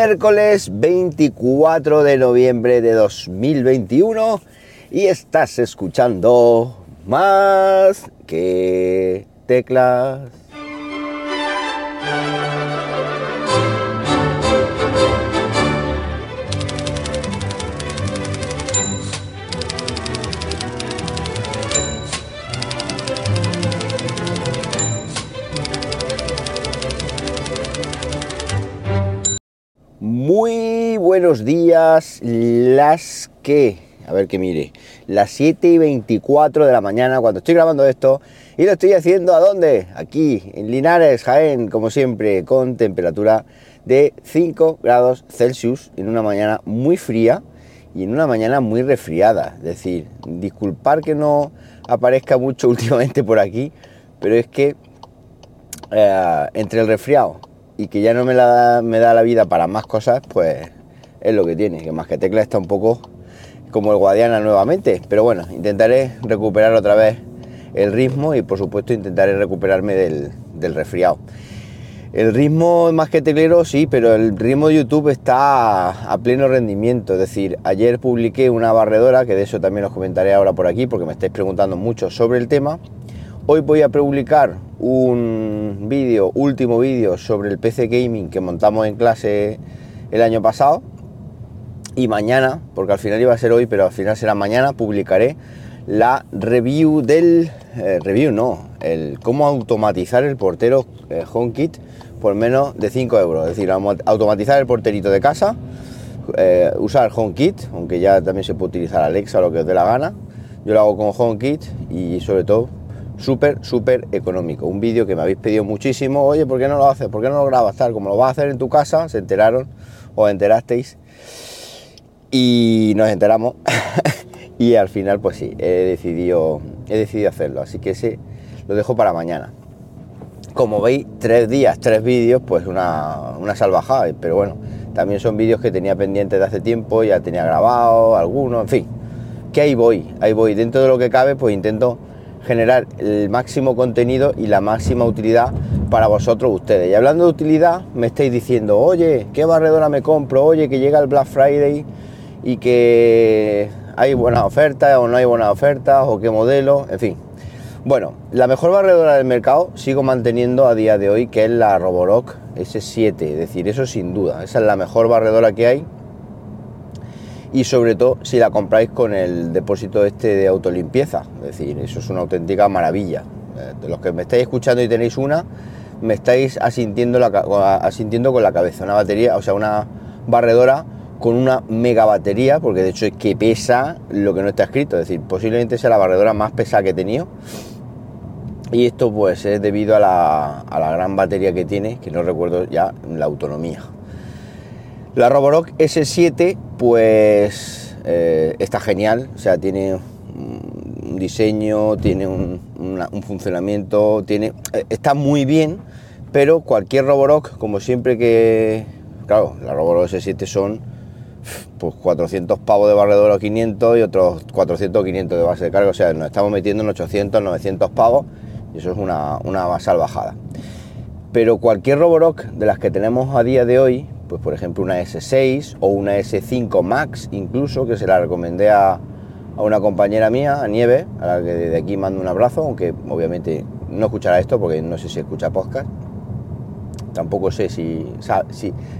miércoles 24 de noviembre de 2021 y estás escuchando más que teclas. Días, las que, a ver que mire, las 7 y 24 de la mañana cuando estoy grabando esto y lo estoy haciendo a dónde? Aquí, en Linares, Jaén, como siempre, con temperatura de 5 grados Celsius en una mañana muy fría y en una mañana muy resfriada. Es decir, disculpar que no aparezca mucho últimamente por aquí, pero es que eh, entre el resfriado y que ya no me, la, me da la vida para más cosas, pues es lo que tiene, que más que tecla está un poco como el Guadiana nuevamente, pero bueno, intentaré recuperar otra vez el ritmo y por supuesto intentaré recuperarme del, del resfriado. El ritmo más que teclero sí, pero el ritmo de YouTube está a pleno rendimiento. Es decir, ayer publiqué una barredora, que de eso también os comentaré ahora por aquí, porque me estáis preguntando mucho sobre el tema. Hoy voy a publicar un vídeo, último vídeo sobre el PC Gaming que montamos en clase el año pasado. Y mañana, porque al final iba a ser hoy, pero al final será mañana, publicaré la review del... Eh, review no, el cómo automatizar el portero eh, HomeKit por menos de 5 euros. Es decir, automatizar el porterito de casa, eh, usar HomeKit, aunque ya también se puede utilizar Alexa, lo que os dé la gana. Yo lo hago con HomeKit y sobre todo súper, súper económico. Un vídeo que me habéis pedido muchísimo. Oye, ¿por qué no lo haces? ¿Por qué no lo grabas tal? Como lo vas a hacer en tu casa, se enteraron o enterasteis. Y nos enteramos. y al final, pues sí, he decidido, he decidido hacerlo. Así que ese lo dejo para mañana. Como veis, tres días, tres vídeos, pues una, una salvajada. Pero bueno, también son vídeos que tenía pendientes de hace tiempo, ya tenía grabado algunos, en fin. Que ahí voy, ahí voy. Dentro de lo que cabe, pues intento generar el máximo contenido y la máxima utilidad para vosotros ustedes. Y hablando de utilidad, me estáis diciendo, oye, ¿qué barredora me compro? Oye, que llega el Black Friday y que hay buenas ofertas o no hay buenas ofertas o qué modelo, en fin. Bueno, la mejor barredora del mercado sigo manteniendo a día de hoy, que es la Roborock S7, es decir, eso sin duda, esa es la mejor barredora que hay y sobre todo si la compráis con el depósito este de autolimpieza, es decir, eso es una auténtica maravilla. Eh, de los que me estáis escuchando y tenéis una, me estáis asintiendo, la, asintiendo con la cabeza, una batería, o sea, una barredora con una mega batería, porque de hecho es que pesa lo que no está escrito, es decir, posiblemente sea la barredora más pesada que he tenido. Y esto pues es debido a la, a la gran batería que tiene, que no recuerdo ya la autonomía. La Roborock S7 pues eh, está genial, o sea, tiene un diseño, tiene un, funcionamiento, tiene, eh, está muy bien, pero cualquier Roborock, como siempre que, claro, la Roborock S7 son pues 400 pavos de barredora o 500 y otros 400 o 500 de base de carga, o sea, nos estamos metiendo en 800, 900 pavos y eso es una, una salvajada. Pero cualquier Roborock de las que tenemos a día de hoy, pues por ejemplo una S6 o una S5 Max incluso, que se la recomendé a, una compañera mía, a Nieve, a la que desde aquí mando un abrazo, aunque obviamente no escuchará esto porque no sé si escucha podcast. Tampoco sé si,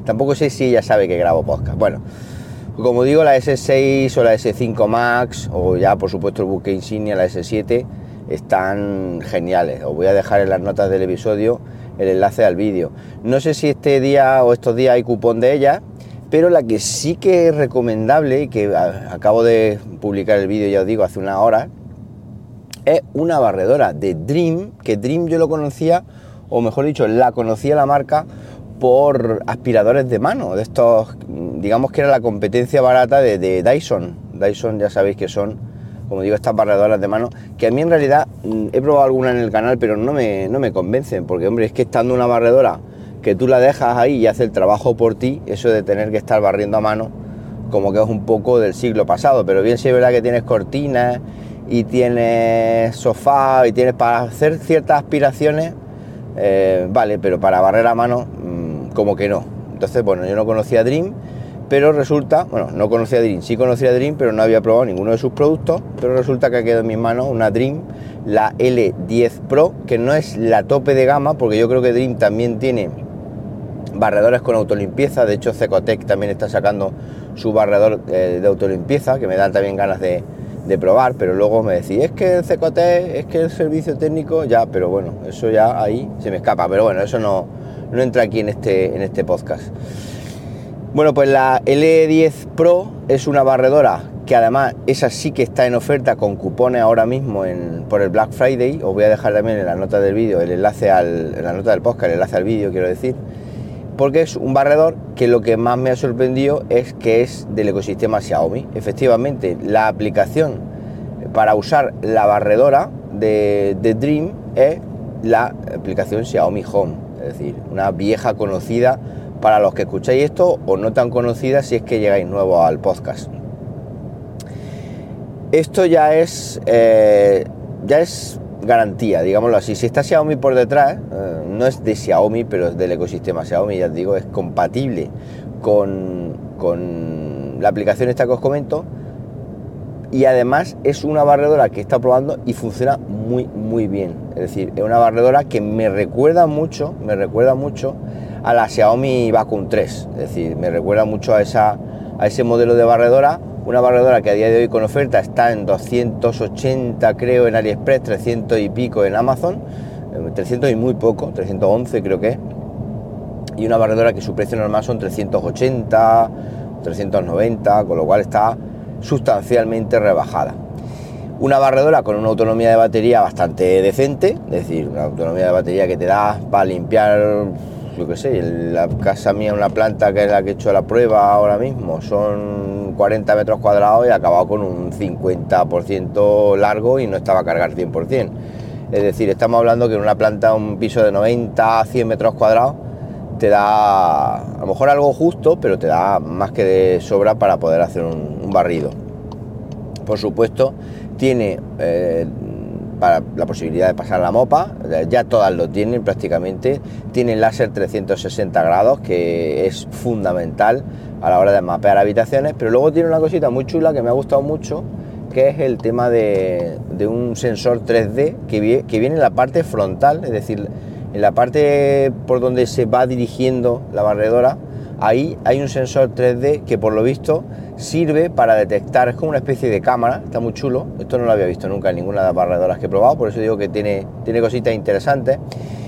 tampoco sé si ella sabe que grabo podcast. Bueno, como digo, la S6 o la S5 Max o ya por supuesto el buque insignia, la S7, están geniales. Os voy a dejar en las notas del episodio el enlace al vídeo. No sé si este día o estos días hay cupón de ella, pero la que sí que es recomendable y que acabo de publicar el vídeo, ya os digo, hace una hora, es una barredora de Dream, que Dream yo lo conocía, o mejor dicho, la conocía la marca por aspiradores de mano, de estos, digamos que era la competencia barata de, de Dyson. Dyson ya sabéis que son como digo, estas barredoras de mano, que a mí en realidad mm, he probado alguna en el canal, pero no me, no me convencen, porque hombre, es que estando una barredora que tú la dejas ahí y hace el trabajo por ti, eso de tener que estar barriendo a mano, como que es un poco del siglo pasado, pero bien si es verdad que tienes cortinas y tienes sofá y tienes para hacer ciertas aspiraciones, eh, vale, pero para barrer a mano, mm, como que no. Entonces, bueno, yo no conocía Dream, pero resulta, bueno, no conocía Dream, sí conocía Dream, pero no había probado ninguno de sus productos, pero resulta que ha quedado en mis manos una Dream, la L10 Pro, que no es la tope de gama, porque yo creo que Dream también tiene barredores con autolimpieza, de hecho Cecotec también está sacando su barredor eh, de autolimpieza, que me dan también ganas de, probar, pero luego me decís, es que el Cecotec, es que el servicio técnico, ya, pero bueno, eso ya ahí se me escapa, pero bueno, eso no, no entra aquí en este, en este podcast. Bueno, pues la L10 Pro es una barredora que además esa sí que está en oferta con cupones ahora mismo en, por el Black Friday. Os voy a dejar también en la nota del vídeo el enlace al, en la nota del podcast, el enlace al vídeo, quiero decir. Porque es un barredor que lo que más me ha sorprendido es que es del ecosistema Xiaomi. Efectivamente, la aplicación para usar la barredora de, de Dream es la aplicación Xiaomi Home. Es decir, una vieja conocida para los que escucháis esto o no tan conocida si es que llegáis nuevo al podcast. Esto ya es, eh, ya es garantía, digámoslo así. Si está Xiaomi por detrás, eh, no es de Xiaomi, pero es del ecosistema Xiaomi, ya os digo, es compatible con, con la aplicación esta que os comento. Y además es una barredora que está probando y funciona muy, muy bien. Es decir, es una barredora que me recuerda mucho, me recuerda mucho a la Xiaomi Vacuum 3. Es decir, me recuerda mucho a, esa, a ese modelo de barredora. Una barredora que a día de hoy con oferta está en 280 creo en AliExpress, 300 y pico en Amazon. 300 eh, y muy poco, 311 creo que es. Y una barredora que su precio normal son 380, 390, con lo cual está sustancialmente rebajada. Una barredora con una autonomía de batería bastante decente, es decir, una autonomía de batería que te da para limpiar yo qué sé, la casa mía, una planta que es la que he hecho la prueba ahora mismo, son 40 metros cuadrados y he acabado con un 50% largo y no estaba a cargar 100%. Es decir, estamos hablando que en una planta, un piso de 90 a 100 metros cuadrados, te da a lo mejor algo justo, pero te da más que de sobra para poder hacer un, barrido. Por supuesto, tiene eh, para la posibilidad de pasar la mopa, ya todas lo tienen prácticamente, tienen láser 360 grados que es fundamental a la hora de mapear habitaciones, pero luego tiene una cosita muy chula que me ha gustado mucho, que es el tema de, un sensor 3D que, que viene en la parte frontal, es decir, en la parte por donde se va dirigiendo la barredora, ahí hay un sensor 3D que por lo visto sirve para detectar, es como una especie de cámara, está muy chulo, esto no lo había visto nunca en ninguna de las barredoras que he probado, por eso digo que tiene, tiene cositas interesantes.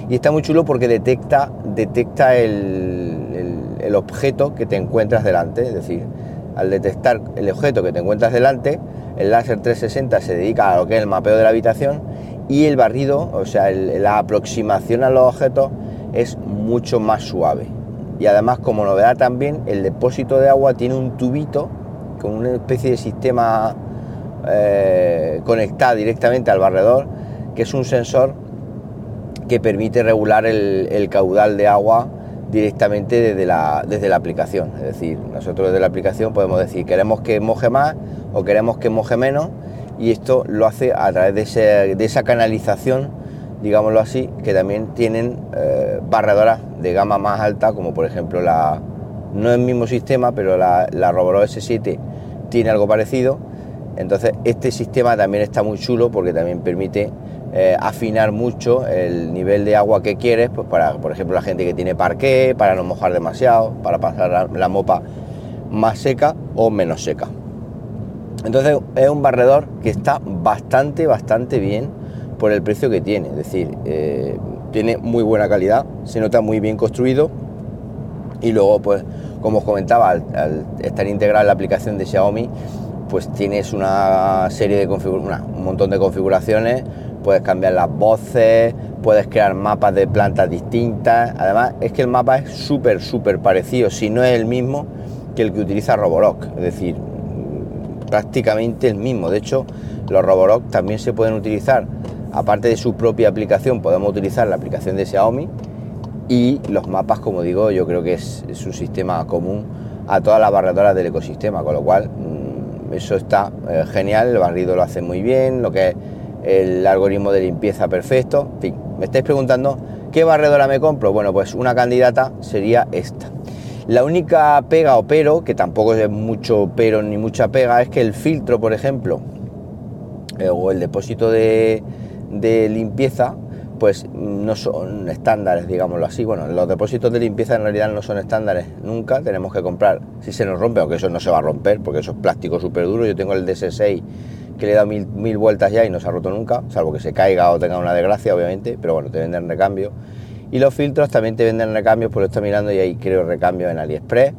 Y está muy chulo porque detecta, detecta el, el, objeto que te encuentras delante, es decir, al detectar el objeto que te encuentras delante, el láser 360 se dedica a lo que es el mapeo de la habitación y el barrido, o sea, la aproximación a los objetos es mucho más suave. Y además, como novedad también, el depósito de agua tiene un tubito con una especie de sistema eh, conectado directamente al barredor, que es un sensor que permite regular el, caudal de agua directamente desde la, desde la aplicación. Es decir, nosotros desde la aplicación podemos decir queremos que moje más o queremos que moje menos y esto lo hace a través de, de esa canalización, digámoslo así, que también tienen eh, barredoras de gama más alta, como por ejemplo la, no es el mismo sistema, pero la, la Roborock S7 tiene algo parecido. Entonces este sistema también está muy chulo porque también permite eh, afinar mucho el nivel de agua que quieres, pues para, por ejemplo, la gente que tiene parqué, para no mojar demasiado, para pasar la, mopa más seca o menos seca. Entonces es un barredor que está bastante, bastante bien por el precio que tiene. Es decir, eh, tiene muy buena calidad, se nota muy bien construido y luego, pues, como os comentaba, al, estar integrada en la aplicación de Xiaomi, pues tienes una serie de configuraciones, un montón de configuraciones, puedes cambiar las voces, puedes crear mapas de plantas distintas. Además, es que el mapa es súper, súper parecido, si no es el mismo que el que utiliza Roborock, es decir, prácticamente el mismo. De hecho, los Roborock también se pueden utilizar, aparte de su propia aplicación, podemos utilizar la aplicación de Xiaomi y los mapas, como digo, yo creo que es, un sistema común a todas las barredoras del ecosistema, con lo cual mm, eso está eh, genial, el barrido lo hace muy bien, lo que es el algoritmo de limpieza perfecto. En fin, me estáis preguntando qué barredora me compro. Bueno, pues una candidata sería esta. La única pega o pero, que tampoco es mucho pero ni mucha pega, es que el filtro, por ejemplo, eh, o el depósito de, de limpieza, pues no son estándares, digámoslo así. Bueno, los depósitos de limpieza en realidad no son estándares nunca, tenemos que comprar. Si se nos rompe, aunque eso no se va a romper, porque eso es plástico súper duro. Yo tengo el DS6 que le he dado mil, mil, vueltas ya y no se ha roto nunca, salvo que se caiga o tenga una desgracia, obviamente, pero bueno, te venden recambio. Y los filtros también te venden recambios, por lo estoy mirando y ahí creo recambio en AliExpress.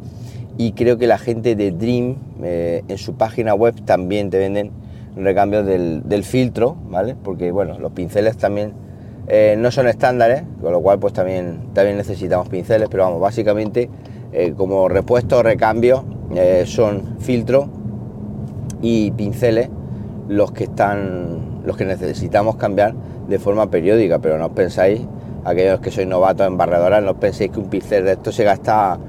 Y creo que la gente de Dream eh, en su página web también te venden recambios del, del filtro, ¿vale? Porque bueno, los pinceles también eh, no son estándares, con lo cual pues también, también necesitamos pinceles, pero vamos, básicamente eh, como repuesto o recambio eh, son filtros y pinceles los que están los que necesitamos cambiar de forma periódica, pero no os pensáis, aquellos que sois novatos en barredoras, no os penséis que un pincel de esto se gasta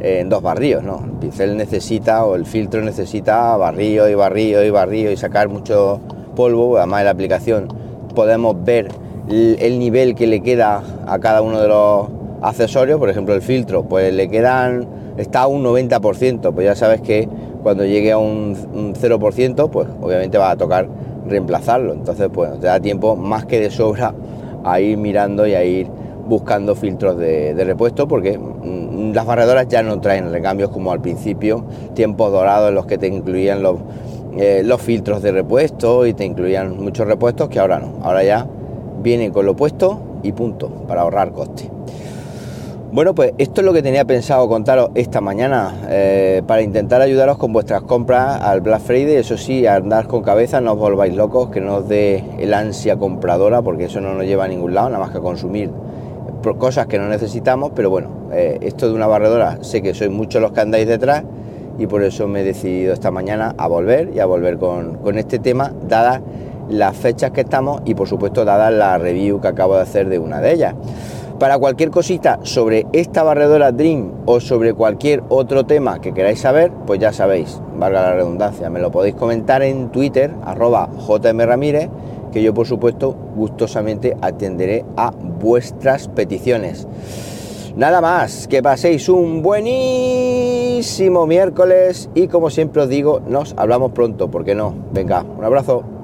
en dos barrillos, ¿no? El pincel necesita o el filtro necesita barrillo y barrillo y barrillo y sacar mucho polvo, además de la aplicación podemos ver el nivel que le queda a cada uno de los accesorios, por ejemplo el filtro, pues le quedan, está a un 90%, pues ya sabes que cuando llegue a un, 0%, pues obviamente va a tocar reemplazarlo, entonces pues te da tiempo más que de sobra a ir mirando y a ir buscando filtros de, repuesto porque mm, las barredoras ya no traen recambios como al principio, tiempos dorados en los que te incluían los, eh, los filtros de repuesto y te incluían muchos repuestos que ahora no, ahora ya viene con lo puesto y punto, para ahorrar coste. Bueno, pues esto es lo que tenía pensado contaros esta mañana eh, para intentar ayudaros con vuestras compras al Black Friday. Eso sí, andar con cabeza, no os volváis locos, que no os dé el ansia compradora, porque eso no nos lleva a ningún lado, nada más que a consumir cosas que no necesitamos. Pero bueno, eh, esto de una barredora, sé que sois muchos los que andáis detrás y por eso me he decidido esta mañana a volver y a volver con, con este tema, dada las fechas que estamos y por supuesto dada la review que acabo de hacer de una de ellas. Para cualquier cosita sobre esta barredora Dream o sobre cualquier otro tema que queráis saber, pues ya sabéis, valga la redundancia, me lo podéis comentar en Twitter, arroba jmramírez, que yo por supuesto gustosamente atenderé a vuestras peticiones. Nada más, que paséis un buenísimo miércoles y como siempre os digo, nos hablamos pronto, ¿por qué no? Venga, un abrazo.